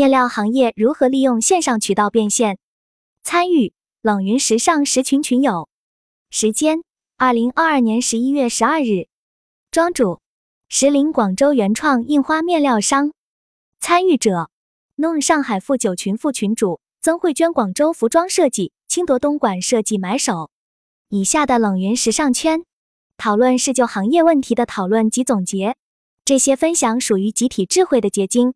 面料行业如何利用线上渠道变现？参与冷云时尚十群群友。时间：二零二二年十一月十二日。庄主：石林广州原创印花面料商。参与者，non 上海富九群副群主曾慧娟广州服装设计青铎东莞设计买手。以下的冷云时尚圈讨论是就行业问题的讨论及总结，这些分享属于集体智慧的结晶。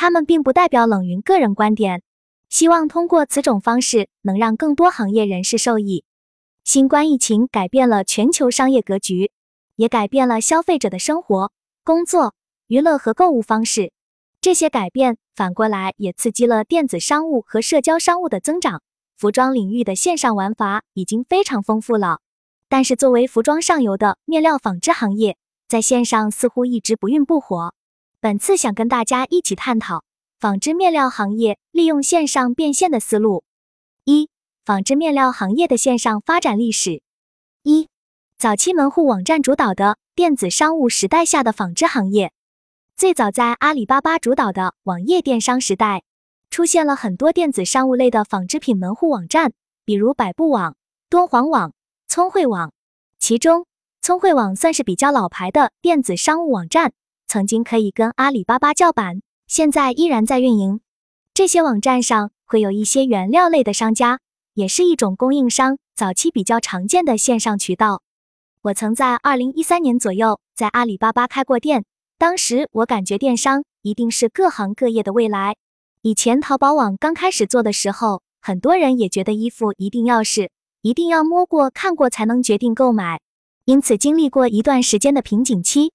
他们并不代表冷云个人观点，希望通过此种方式能让更多行业人士受益。新冠疫情改变了全球商业格局，也改变了消费者的生活、工作、娱乐和购物方式。这些改变反过来也刺激了电子商务和社交商务的增长。服装领域的线上玩法已经非常丰富了，但是作为服装上游的面料纺织行业，在线上似乎一直不愠不火。本次想跟大家一起探讨纺织面料行业利用线上变现的思路。一、纺织面料行业的线上发展历史。一、早期门户网站主导的电子商务时代下的纺织行业，最早在阿里巴巴主导的网页电商时代，出现了很多电子商务类的纺织品门户网站，比如百步网、敦煌网、聪慧网。其中，聪慧网算是比较老牌的电子商务网站。曾经可以跟阿里巴巴叫板，现在依然在运营。这些网站上会有一些原料类的商家，也是一种供应商，早期比较常见的线上渠道。我曾在二零一三年左右在阿里巴巴开过店，当时我感觉电商一定是各行各业的未来。以前淘宝网刚开始做的时候，很多人也觉得衣服一定要试，一定要摸过看过才能决定购买，因此经历过一段时间的瓶颈期。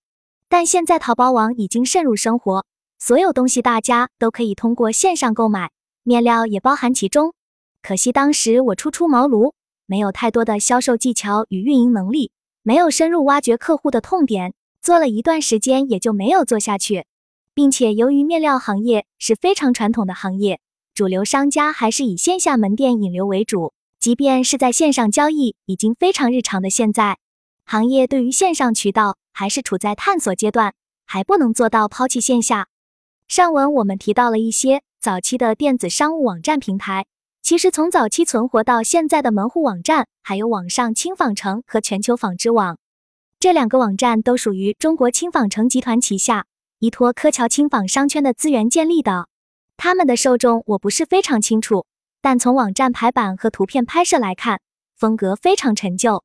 但现在淘宝网已经渗入生活，所有东西大家都可以通过线上购买，面料也包含其中。可惜当时我初出茅庐，没有太多的销售技巧与运营能力，没有深入挖掘客户的痛点，做了一段时间也就没有做下去。并且由于面料行业是非常传统的行业，主流商家还是以线下门店引流为主，即便是在线上交易已经非常日常的现在，行业对于线上渠道。还是处在探索阶段，还不能做到抛弃线下。上文我们提到了一些早期的电子商务网站平台，其实从早期存活到现在的门户网站，还有网上轻纺城和全球纺织网，这两个网站都属于中国轻纺城集团旗下，依托柯桥轻纺商圈的资源建立的。他们的受众我不是非常清楚，但从网站排版和图片拍摄来看，风格非常陈旧。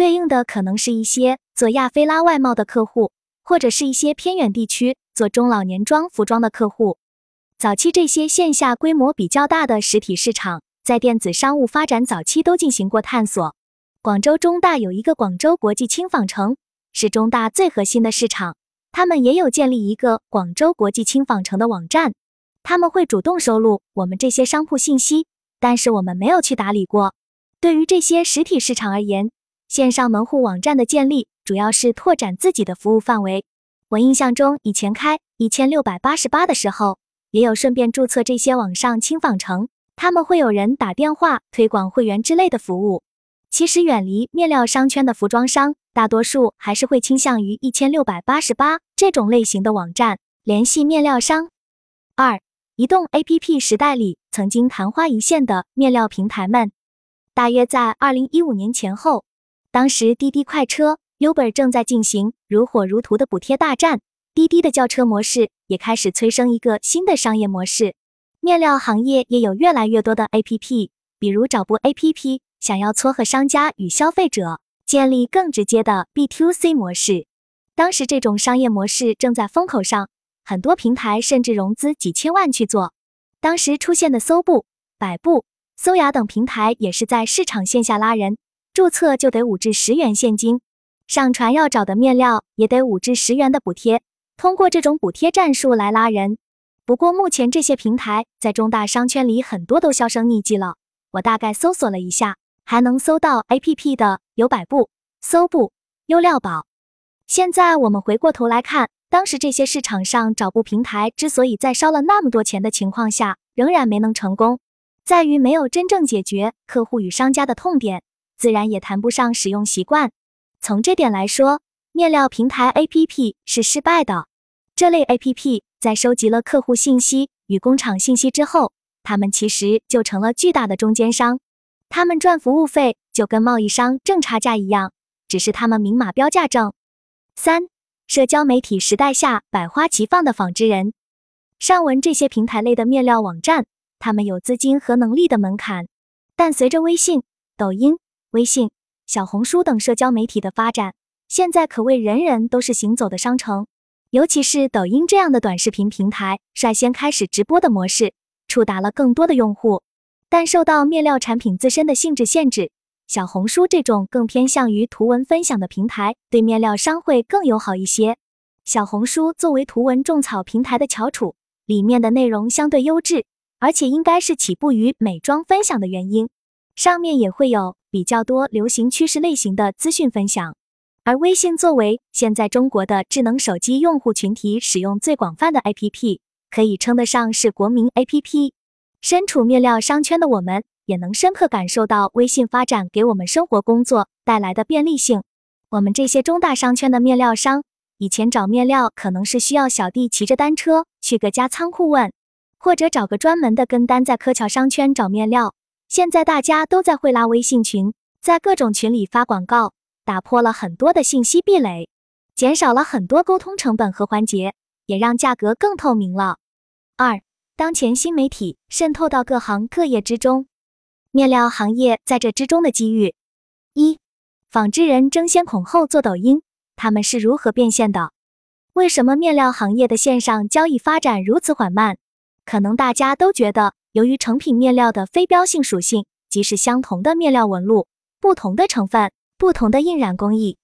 对应的可能是一些做亚非拉外贸的客户，或者是一些偏远地区做中老年装服装的客户。早期这些线下规模比较大的实体市场，在电子商务发展早期都进行过探索。广州中大有一个广州国际轻纺城，是中大最核心的市场，他们也有建立一个广州国际轻纺城的网站。他们会主动收录我们这些商铺信息，但是我们没有去打理过。对于这些实体市场而言，线上门户网站的建立主要是拓展自己的服务范围。我印象中，以前开一千六百八十八的时候，也有顺便注册这些网上轻纺城，他们会有人打电话推广会员之类的服务。其实，远离面料商圈的服装商，大多数还是会倾向于一千六百八十八这种类型的网站联系面料商。二，移动 APP 时代里曾经昙花一现的面料平台们，大约在二零一五年前后。当时滴滴快车、Uber 正在进行如火如荼的补贴大战，滴滴的叫车模式也开始催生一个新的商业模式。面料行业也有越来越多的 APP，比如找布 APP，想要撮合商家与消费者，建立更直接的 B to C 模式。当时这种商业模式正在风口上，很多平台甚至融资几千万去做。当时出现的搜布、百布、搜雅等平台也是在市场线下拉人。注册就得五至十元现金，上传要找的面料也得五至十元的补贴。通过这种补贴战术来拉人。不过目前这些平台在中大商圈里很多都销声匿迹了。我大概搜索了一下，还能搜到 APP 的有百布、搜布、优料宝。现在我们回过头来看，当时这些市场上找布平台之所以在烧了那么多钱的情况下仍然没能成功，在于没有真正解决客户与商家的痛点。自然也谈不上使用习惯。从这点来说，面料平台 APP 是失败的。这类 APP 在收集了客户信息与工厂信息之后，他们其实就成了巨大的中间商，他们赚服务费就跟贸易商挣差价一样，只是他们明码标价挣。三、社交媒体时代下百花齐放的纺织人，上文这些平台类的面料网站，他们有资金和能力的门槛，但随着微信、抖音、微信、小红书等社交媒体的发展，现在可谓人人都是行走的商城。尤其是抖音这样的短视频平台率先开始直播的模式，触达了更多的用户。但受到面料产品自身的性质限制，小红书这种更偏向于图文分享的平台对面料商会更友好一些。小红书作为图文种草平台的翘楚，里面的内容相对优质，而且应该是起步于美妆分享的原因，上面也会有比较多流行趋势类型的资讯分享。而微信作为现在中国的智能手机用户群体使用最广泛的 APP，可以称得上是国民 APP。身处面料商圈的我们，也能深刻感受到微信发展给我们生活工作带来的便利性。我们这些中大商圈的面料商，以前找面料可能是需要小弟骑着单车去各家仓库问，或者找个专门的跟单在柯桥商圈找面料。现在大家都在会拉微信群，在各种群里发广告。打破了很多的信息壁垒，减少了很多沟通成本和环节，也让价格更透明了。二，当前新媒体渗透到各行各业之中，面料行业在这之中的机遇。一，纺织人争先恐后做抖音，他们是如何变现的？为什么面料行业的线上交易发展如此缓慢？可能大家都觉得，由于成品面料的非标性属性，即使相同的面料纹路，不同的成分。不同的印染工艺，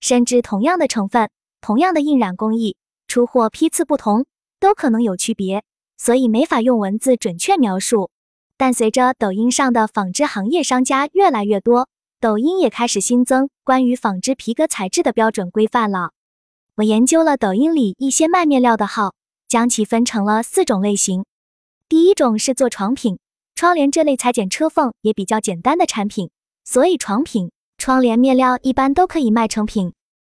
甚至同样的成分、同样的印染工艺，出货批次不同，都可能有区别，所以没法用文字准确描述。但随着抖音上的纺织行业商家越来越多，抖音也开始新增关于纺织皮革材质的标准规范了。我研究了抖音里一些卖面料的号，将其分成了四种类型。第一种是做床品、窗帘这类裁剪车缝也比较简单的产品，所以床品。窗帘面料一般都可以卖成品，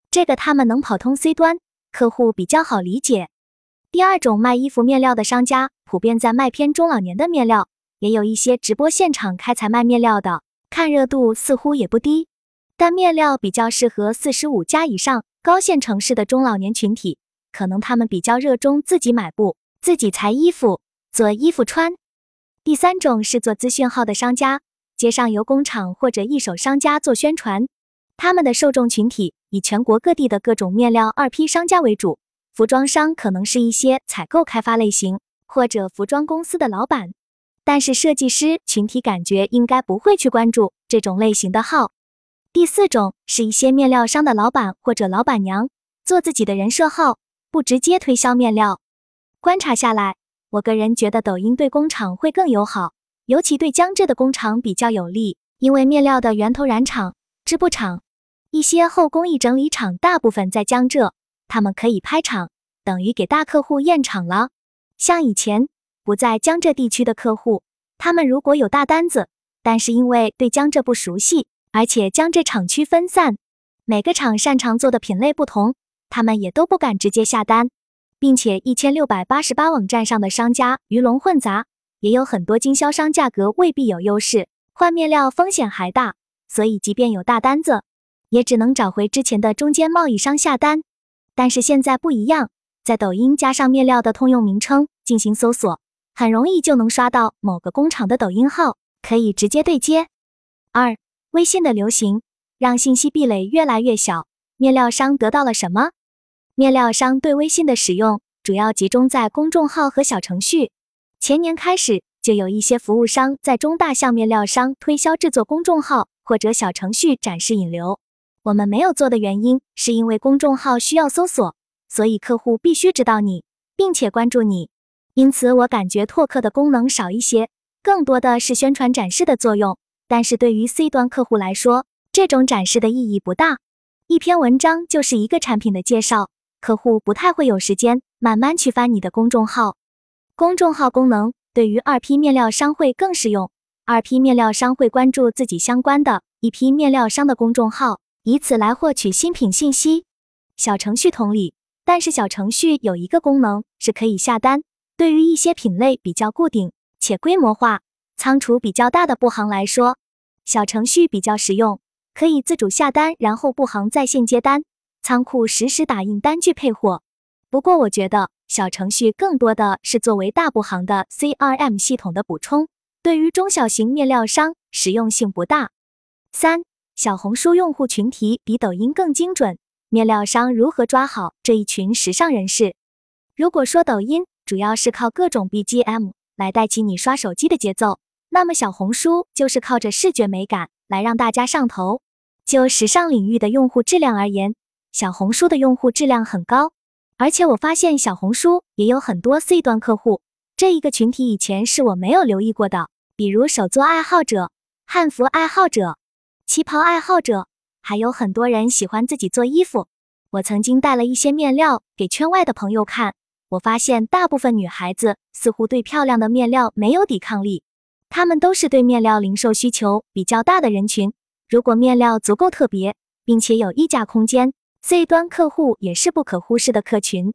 这个他们能跑通 C 端，客户比较好理解。第二种卖衣服面料的商家，普遍在卖偏中老年的面料，也有一些直播现场开采卖面料的，看热度似乎也不低。但面料比较适合四十五加以上高线城市的中老年群体，可能他们比较热衷自己买布、自己裁衣服、做衣服穿。第三种是做资讯号的商家。街上由工厂或者一手商家做宣传，他们的受众群体以全国各地的各种面料二批商家为主，服装商可能是一些采购开发类型或者服装公司的老板，但是设计师群体感觉应该不会去关注这种类型的号。第四种是一些面料商的老板或者老板娘做自己的人设号，不直接推销面料。观察下来，我个人觉得抖音对工厂会更友好。尤其对江浙的工厂比较有利，因为面料的源头染厂、织布厂、一些后工艺整理厂大部分在江浙，他们可以拍厂，等于给大客户验厂了。像以前不在江浙地区的客户，他们如果有大单子，但是因为对江浙不熟悉，而且江浙厂区分散，每个厂擅长做的品类不同，他们也都不敢直接下单，并且一千六百八十八网站上的商家鱼龙混杂。也有很多经销商价格未必有优势，换面料风险还大，所以即便有大单子，也只能找回之前的中间贸易商下单。但是现在不一样，在抖音加上面料的通用名称进行搜索，很容易就能刷到某个工厂的抖音号，可以直接对接。二、微信的流行让信息壁垒越来越小，面料商得到了什么？面料商对微信的使用主要集中在公众号和小程序。前年开始，就有一些服务商在中大向面料商推销制作公众号或者小程序展示引流。我们没有做的原因，是因为公众号需要搜索，所以客户必须知道你，并且关注你。因此，我感觉拓客的功能少一些，更多的是宣传展示的作用。但是对于 C 端客户来说，这种展示的意义不大。一篇文章就是一个产品的介绍，客户不太会有时间慢慢去翻你的公众号。公众号功能对于二批面料商会更适用，二批面料商会关注自己相关的一批面料商的公众号，以此来获取新品信息。小程序同理，但是小程序有一个功能是可以下单，对于一些品类比较固定且规模化、仓储比较大的布行来说，小程序比较实用，可以自主下单，然后布行在线接单，仓库实时打印单据配货。不过，我觉得小程序更多的是作为大布行的 CRM 系统的补充，对于中小型面料商实用性不大。三、小红书用户群体比抖音更精准，面料商如何抓好这一群时尚人士？如果说抖音主要是靠各种 BGM 来带起你刷手机的节奏，那么小红书就是靠着视觉美感来让大家上头。就时尚领域的用户质量而言，小红书的用户质量很高，而且我发现小红书也有很多 C 端客户，这一个群体以前是我没有留意过的，比如手作爱好者、汉服爱好者、旗袍爱好者，还有很多人喜欢自己做衣服。我曾经带了一些面料给圈外的朋友看。我发现大部分女孩子似乎对漂亮的面料没有抵抗力，她们都是对面料零售需求比较大的人群。如果面料足够特别，并且有溢价空间，C 端客户也是不可忽视的客群。